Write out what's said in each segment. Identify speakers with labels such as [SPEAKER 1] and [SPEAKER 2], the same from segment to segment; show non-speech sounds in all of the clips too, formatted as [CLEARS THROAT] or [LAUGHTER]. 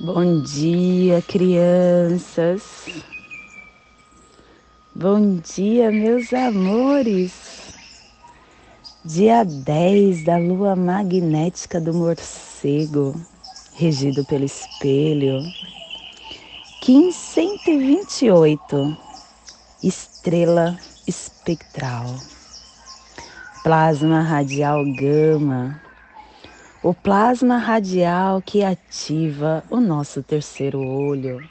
[SPEAKER 1] Bom dia, crianças. Bom dia, meus amores. Dia 10 da lua magnética do morcego, regido pelo espelho. Kim 128, estrela espectral. Plasma radial gama o plasma radial que ativa o nosso terceiro olho.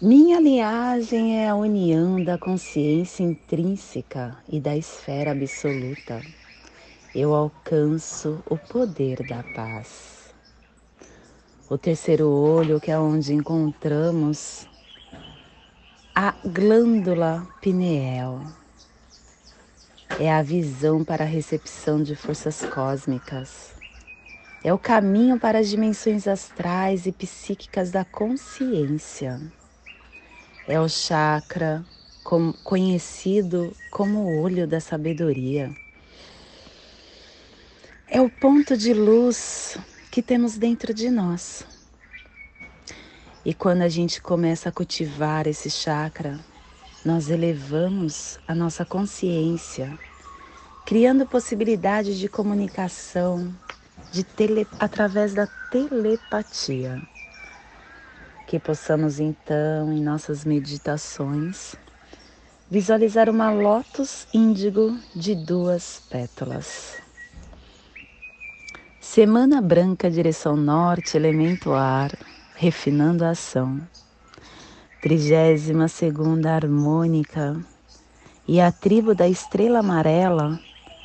[SPEAKER 1] Minha linhagem é a união da consciência intrínseca e da esfera absoluta. Eu alcanço o poder da paz. O terceiro olho, que é onde encontramos a glândula pineal é a visão para a recepção de forças cósmicas. É o caminho para as dimensões astrais e psíquicas da consciência. É o chakra conhecido como o olho da sabedoria. É o ponto de luz que temos dentro de nós. E quando a gente começa a cultivar esse chakra, nós elevamos a nossa consciência, criando possibilidades de comunicação de tele, através da telepatia. Que possamos então, em nossas meditações, visualizar uma lótus índigo de duas pétalas. Semana branca, direção norte, elemento ar, refinando a ação trigésima segunda harmônica, e a tribo da estrela amarela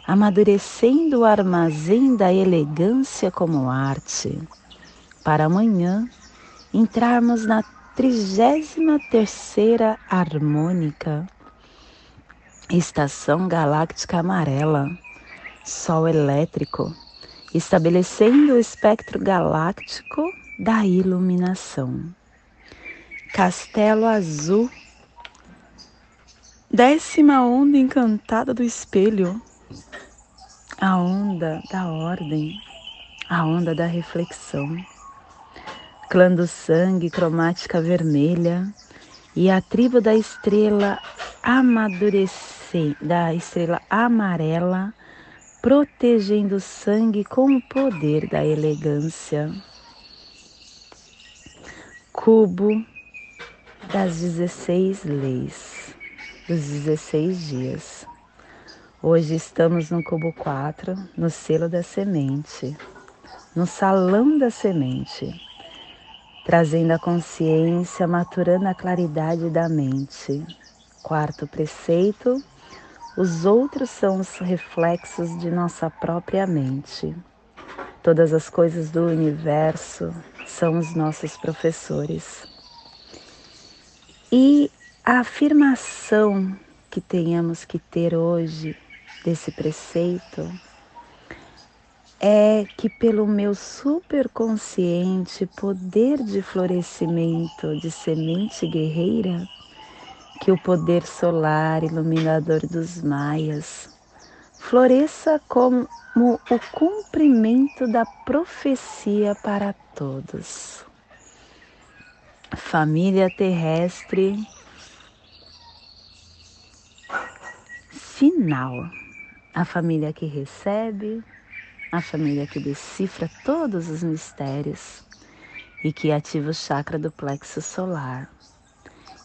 [SPEAKER 1] amadurecendo o armazém da elegância como arte, para amanhã entrarmos na trigésima terceira harmônica, estação galáctica amarela, sol elétrico, estabelecendo o espectro galáctico da iluminação. Castelo Azul, décima onda encantada do espelho, a onda da ordem, a onda da reflexão, clã do sangue, cromática vermelha. E a tribo da estrela amadurecer, da estrela amarela, protegendo o sangue com o poder da elegância. Cubo das 16 leis, dos 16 dias. Hoje estamos no cubo 4, no selo da semente, no salão da semente, trazendo a consciência, maturando a claridade da mente. Quarto preceito, os outros são os reflexos de nossa própria mente. Todas as coisas do universo são os nossos professores. E a afirmação que tenhamos que ter hoje desse preceito é que pelo meu superconsciente poder de florescimento de semente guerreira, que o poder solar iluminador dos maias floresça como o cumprimento da profecia para todos família terrestre final. A família que recebe, a família que decifra todos os mistérios e que ativa o chakra do plexo solar.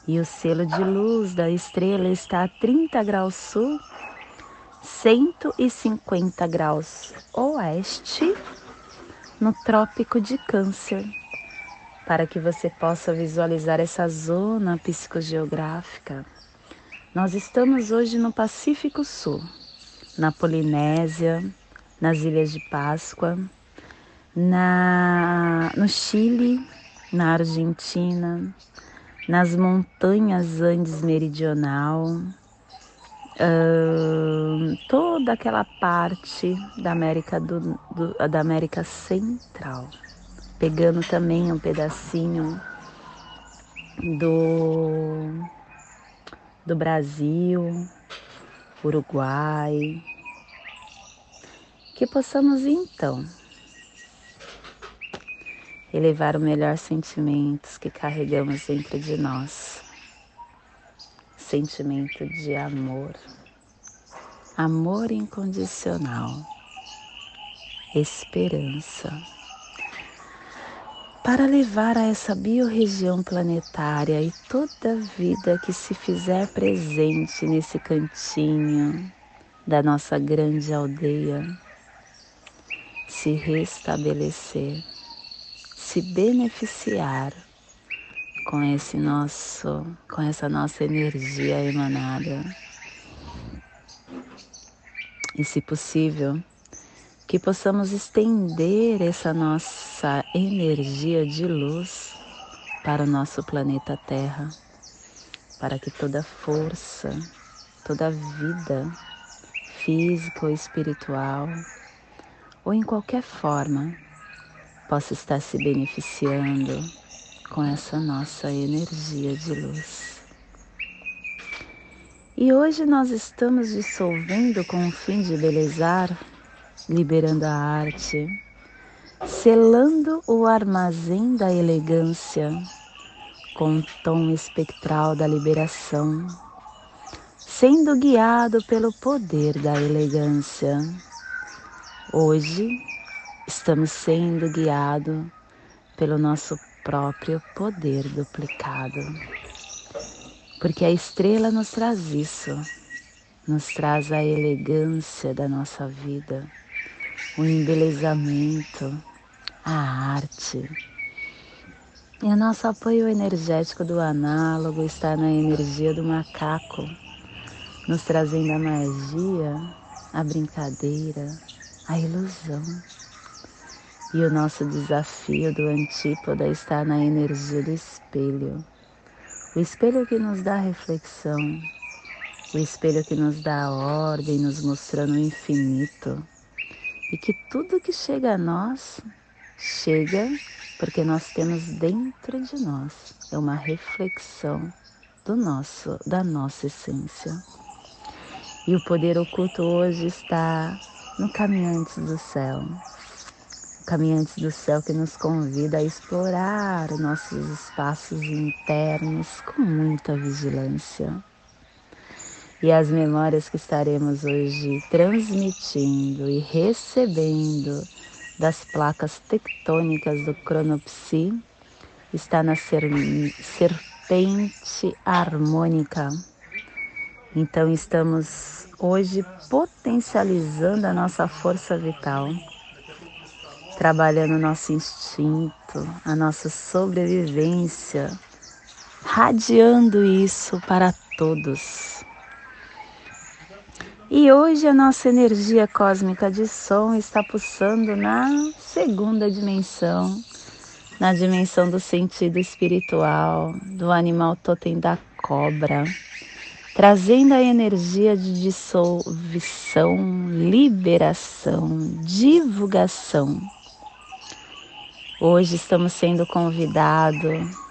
[SPEAKER 1] E o selo de luz da estrela está a 30 graus sul, 150 graus oeste, no Trópico de Câncer para que você possa visualizar essa zona psicogeográfica. Nós estamos hoje no Pacífico Sul, na Polinésia, nas Ilhas de Páscoa, na, no Chile, na Argentina, nas montanhas Andes Meridional, uh, toda aquela parte da América, do, do, da América Central pegando também um pedacinho do, do Brasil, Uruguai. Que possamos então elevar o melhor sentimentos que carregamos dentro de nós. Sentimento de amor, amor incondicional, esperança. Para levar a essa biorregião planetária e toda vida que se fizer presente nesse cantinho da nossa grande aldeia se restabelecer, se beneficiar com esse nosso, com essa nossa energia emanada. E se possível, que possamos estender essa nossa energia de luz para o nosso planeta Terra, para que toda força, toda vida física ou espiritual, ou em qualquer forma, possa estar se beneficiando com essa nossa energia de luz. E hoje nós estamos dissolvendo com o fim de belezar, liberando a arte, selando o armazém da elegância com o tom espectral da liberação, sendo guiado pelo poder da elegância. Hoje estamos sendo guiados pelo nosso próprio poder duplicado. Porque a estrela nos traz isso, nos traz a elegância da nossa vida, o embelezamento, a arte. E o nosso apoio energético do análogo está na energia do macaco, nos trazendo a magia, a brincadeira, a ilusão. E o nosso desafio do antípoda está na energia do espelho. O espelho que nos dá reflexão, o espelho que nos dá ordem, nos mostrando o infinito. E que tudo que chega a nós chega porque nós temos dentro de nós é uma reflexão do nosso, da nossa essência. E o poder oculto hoje está no Caminhantes do Céu, Caminhantes do Céu que nos convida a explorar nossos espaços internos com muita vigilância. E as memórias que estaremos hoje transmitindo e recebendo das placas tectônicas do Cronopsi está na serpente harmônica. Então estamos hoje potencializando a nossa força vital trabalhando nosso instinto, a nossa sobrevivência, radiando isso para todos. E hoje a nossa energia cósmica de som está pulsando na segunda dimensão, na dimensão do sentido espiritual, do animal totem da cobra, trazendo a energia de dissolução, liberação, divulgação. Hoje estamos sendo convidados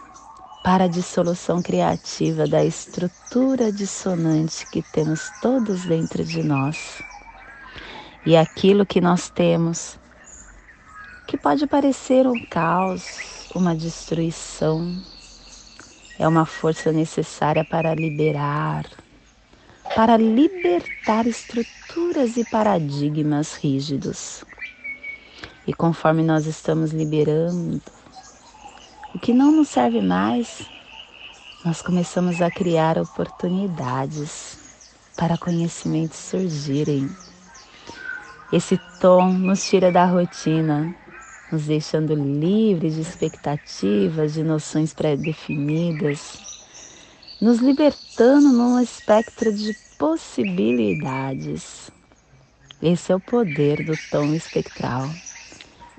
[SPEAKER 1] para a dissolução criativa da estrutura dissonante que temos todos dentro de nós. E aquilo que nós temos, que pode parecer um caos, uma destruição, é uma força necessária para liberar, para libertar estruturas e paradigmas rígidos. E conforme nós estamos liberando o que não nos serve mais, nós começamos a criar oportunidades para conhecimentos surgirem. Esse tom nos tira da rotina, nos deixando livres de expectativas, de noções pré-definidas, nos libertando num espectro de possibilidades. Esse é o poder do tom espectral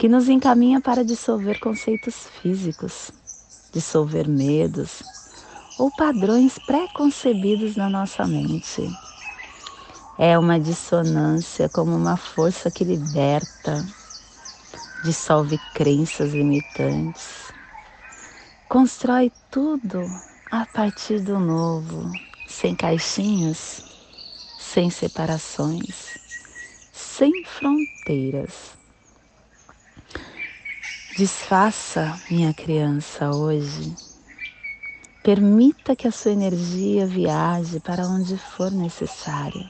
[SPEAKER 1] que nos encaminha para dissolver conceitos físicos, dissolver medos ou padrões pré-concebidos na nossa mente. É uma dissonância como uma força que liberta, dissolve crenças limitantes, constrói tudo a partir do novo, sem caixinhas, sem separações, sem fronteiras Desfaça, minha criança, hoje. Permita que a sua energia viaje para onde for necessário.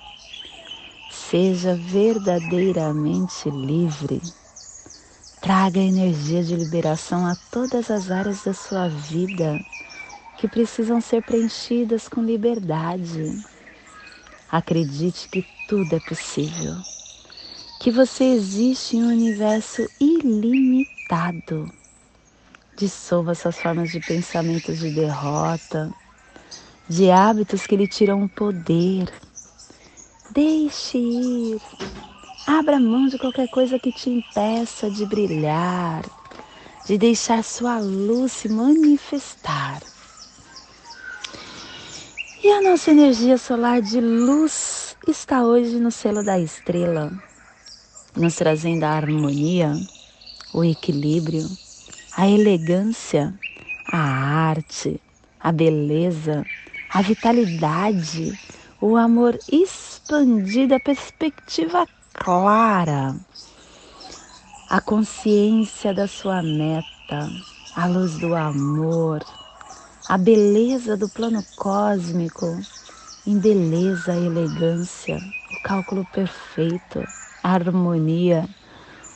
[SPEAKER 1] Seja verdadeiramente livre. Traga energia de liberação a todas as áreas da sua vida que precisam ser preenchidas com liberdade. Acredite que tudo é possível, que você existe em um universo ilimitado. Dissolva suas formas de pensamentos de derrota, de hábitos que lhe tiram o poder. Deixe ir. Abra mão de qualquer coisa que te impeça de brilhar, de deixar sua luz se manifestar. E a nossa energia solar de luz está hoje no selo da estrela, nos trazendo a harmonia, o equilíbrio, a elegância, a arte, a beleza, a vitalidade, o amor expandido, a perspectiva clara, a consciência da sua meta, a luz do amor a beleza do plano cósmico em beleza elegância, o cálculo perfeito, a harmonia,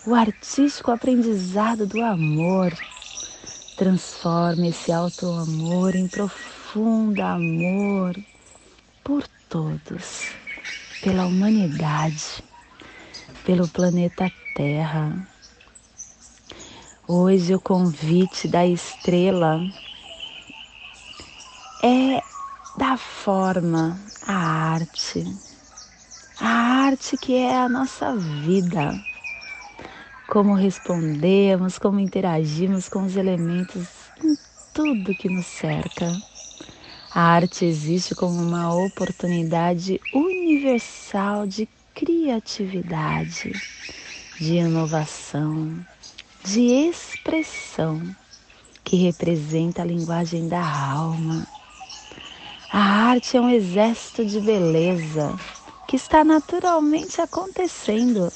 [SPEAKER 1] o artístico aprendizado do amor. Transforme esse alto amor em profundo amor por todos, pela humanidade, pelo planeta Terra. Hoje o convite da estrela é da forma, a arte. A arte que é a nossa vida. Como respondemos, como interagimos com os elementos em tudo que nos cerca. A arte existe como uma oportunidade universal de criatividade, de inovação, de expressão, que representa a linguagem da alma a arte é um exército de beleza que está naturalmente acontecendo.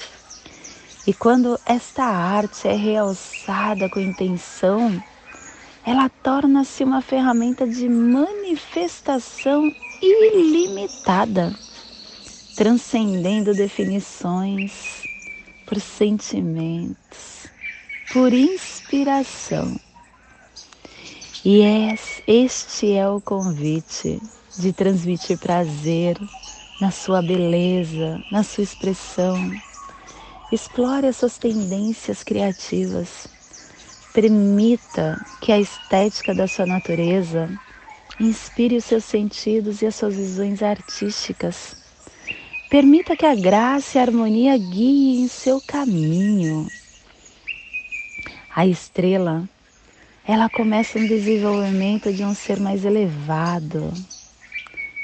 [SPEAKER 1] E quando esta arte é realçada com intenção, ela torna-se uma ferramenta de manifestação ilimitada, transcendendo definições por sentimentos, por inspiração. E este é o convite de transmitir prazer na sua beleza, na sua expressão. Explore as suas tendências criativas. Permita que a estética da sua natureza inspire os seus sentidos e as suas visões artísticas. Permita que a graça e a harmonia guiem seu caminho. A estrela ela começa um desenvolvimento de um ser mais elevado,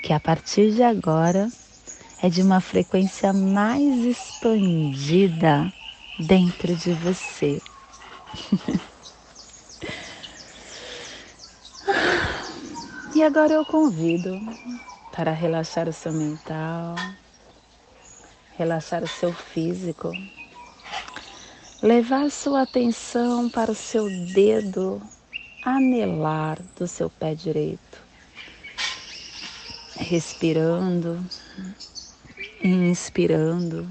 [SPEAKER 1] que a partir de agora é de uma frequência mais expandida dentro de você. [LAUGHS] e agora eu convido para relaxar o seu mental, relaxar o seu físico levar sua atenção para o seu dedo anelar do seu pé direito. Respirando, inspirando,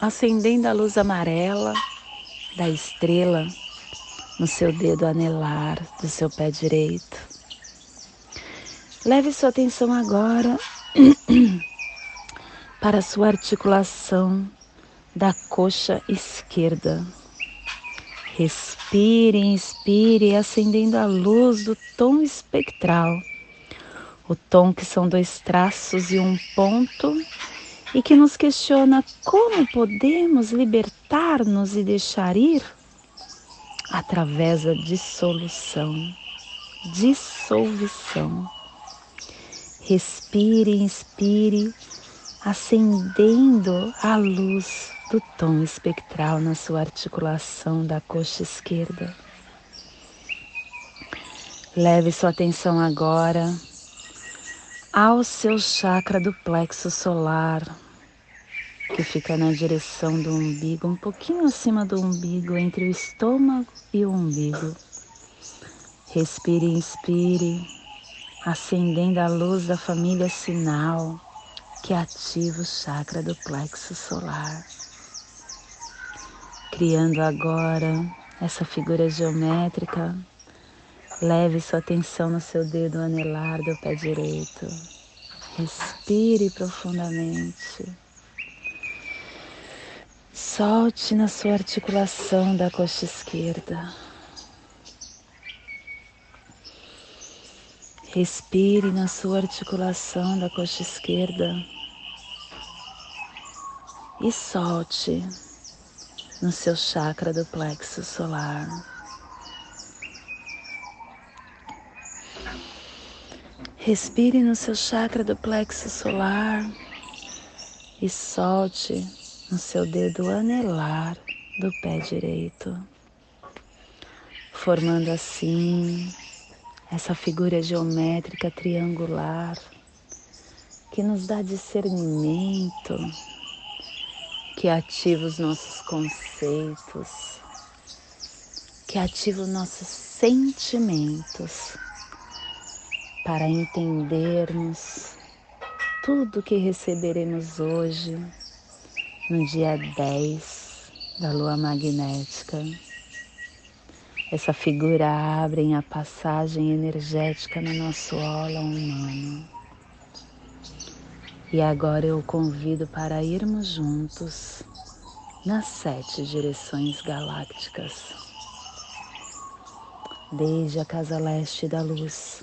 [SPEAKER 1] acendendo a luz amarela da estrela no seu dedo anelar do seu pé direito. Leve sua atenção agora [CLEARS THROAT] para a sua articulação da coxa esquerda. Respire, inspire, acendendo a luz do tom espectral. O tom que são dois traços e um ponto, e que nos questiona como podemos libertar-nos e deixar ir através da dissolução, dissolução. Respire, inspire, acendendo a luz do tom espectral na sua articulação da coxa esquerda. Leve sua atenção agora ao seu chakra do plexo solar, que fica na direção do umbigo, um pouquinho acima do umbigo, entre o estômago e o umbigo. Respire e inspire, acendendo a luz da família sinal que ativa o chakra do plexo solar. Criando agora essa figura geométrica, leve sua atenção no seu dedo anelar do pé direito. Respire profundamente. Solte na sua articulação da coxa esquerda. Respire na sua articulação da coxa esquerda e solte no seu chakra do plexo solar. Respire no seu chakra do plexo solar e solte no seu dedo anelar do pé direito, formando assim essa figura geométrica triangular que nos dá discernimento, que ativa os nossos conceitos, que ativa os nossos sentimentos para entendermos tudo que receberemos hoje, no dia 10 da lua magnética. Essa figura abre a passagem energética no nosso aula humano. E agora eu convido para irmos juntos nas sete direções galácticas. Desde a casa leste da luz,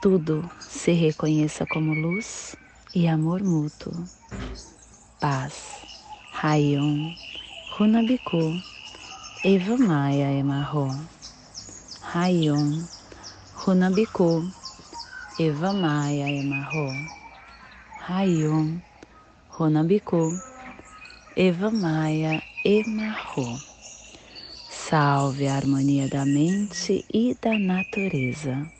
[SPEAKER 1] tudo se reconheça como luz e amor mútuo. Paz. Rayon, Runabiku, Eva Maia Emarro, Rayon, Runabiku, Eva Maia Emarro, Rayon, Runabiku, Eva Maia Emarro. Salve a harmonia da mente e da natureza.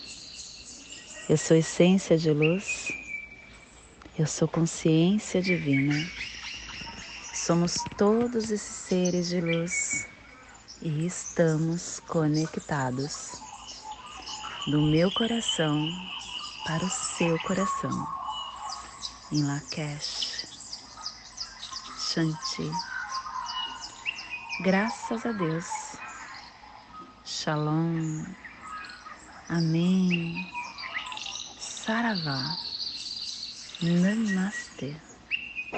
[SPEAKER 1] eu sou essência de luz, eu sou consciência divina. Somos todos esses seres de luz e estamos conectados do meu coração para o seu coração em Lakesh, Shanti. Graças a Deus. Shalom. Amém. 사라가 늘 나스테